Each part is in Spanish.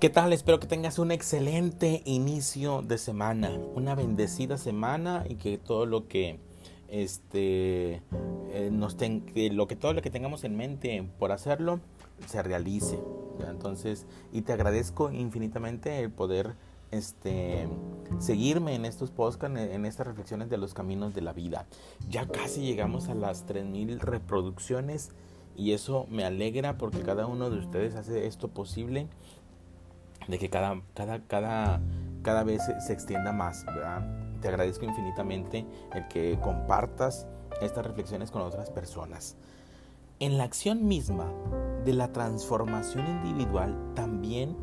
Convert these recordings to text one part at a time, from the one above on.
¿Qué tal? Espero que tengas un excelente inicio de semana, una bendecida semana y que todo lo que este eh, nos lo que todo lo que tengamos en mente por hacerlo se realice. Entonces, y te agradezco infinitamente el poder este seguirme en estos podcasts, en estas reflexiones de los caminos de la vida. Ya casi llegamos a las 3000 reproducciones y eso me alegra porque cada uno de ustedes hace esto posible de que cada, cada, cada, cada vez se, extienda más. Te agradezco infinitamente el que compartas estas reflexiones con otras personas. En la acción misma de la transformación individual también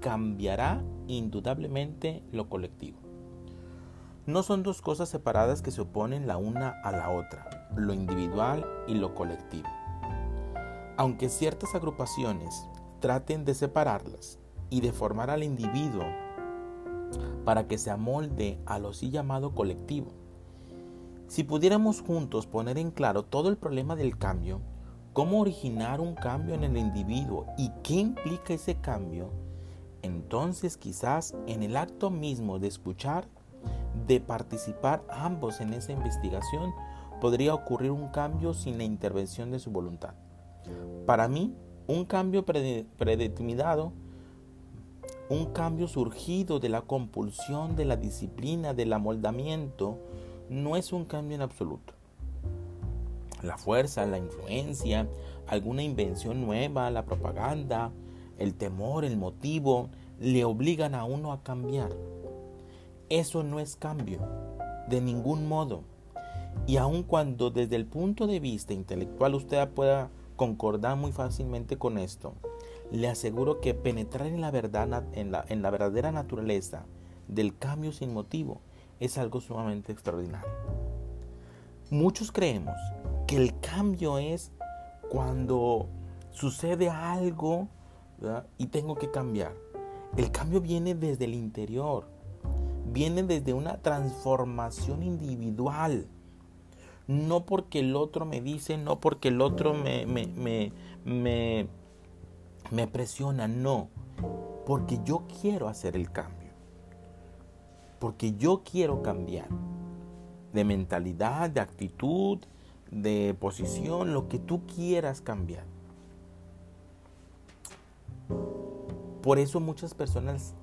cambiará indudablemente lo colectivo. No son dos cosas separadas que se oponen la una a la otra, lo individual y lo colectivo. Aunque ciertas agrupaciones traten de separarlas, y de formar al individuo para que se amolde a lo sí llamado colectivo. Si pudiéramos juntos poner en claro todo el problema del cambio, cómo originar un cambio en el individuo y qué implica ese cambio, entonces quizás en el acto mismo de escuchar, de participar ambos en esa investigación, podría ocurrir un cambio sin la intervención de su voluntad. Para mí, un cambio predeterminado un cambio surgido de la compulsión, de la disciplina, del amoldamiento, no es un cambio en absoluto. La fuerza, la influencia, alguna invención nueva, la propaganda, el temor, el motivo, le obligan a uno a cambiar. Eso no es cambio, de ningún modo. Y aun cuando desde el punto de vista intelectual usted pueda concordar muy fácilmente con esto, le aseguro que penetrar en la verdad, en la, en la verdadera naturaleza del cambio sin motivo es algo sumamente extraordinario. Muchos creemos que el cambio es cuando sucede algo y tengo que cambiar. El cambio viene desde el interior, viene desde una transformación individual. No porque el otro me dice, no porque el otro me, me, me, me me presiona, no, porque yo quiero hacer el cambio, porque yo quiero cambiar de mentalidad, de actitud, de posición, lo que tú quieras cambiar. Por eso muchas personas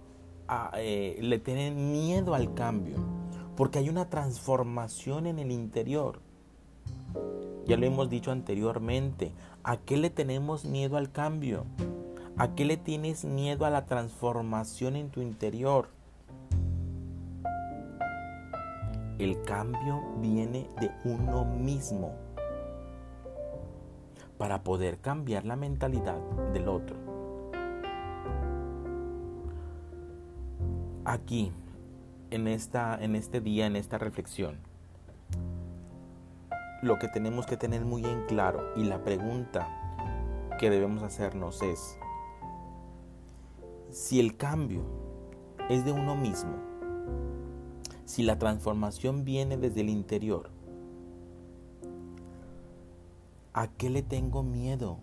ah, eh, le tienen miedo al cambio, porque hay una transformación en el interior. Ya lo hemos dicho anteriormente, ¿a qué le tenemos miedo al cambio? ¿A qué le tienes miedo a la transformación en tu interior? El cambio viene de uno mismo para poder cambiar la mentalidad del otro. Aquí, en, esta, en este día, en esta reflexión, lo que tenemos que tener muy en claro y la pregunta que debemos hacernos es, si el cambio es de uno mismo, si la transformación viene desde el interior, ¿a qué le tengo miedo?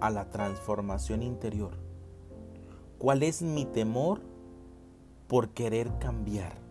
A la transformación interior. ¿Cuál es mi temor por querer cambiar?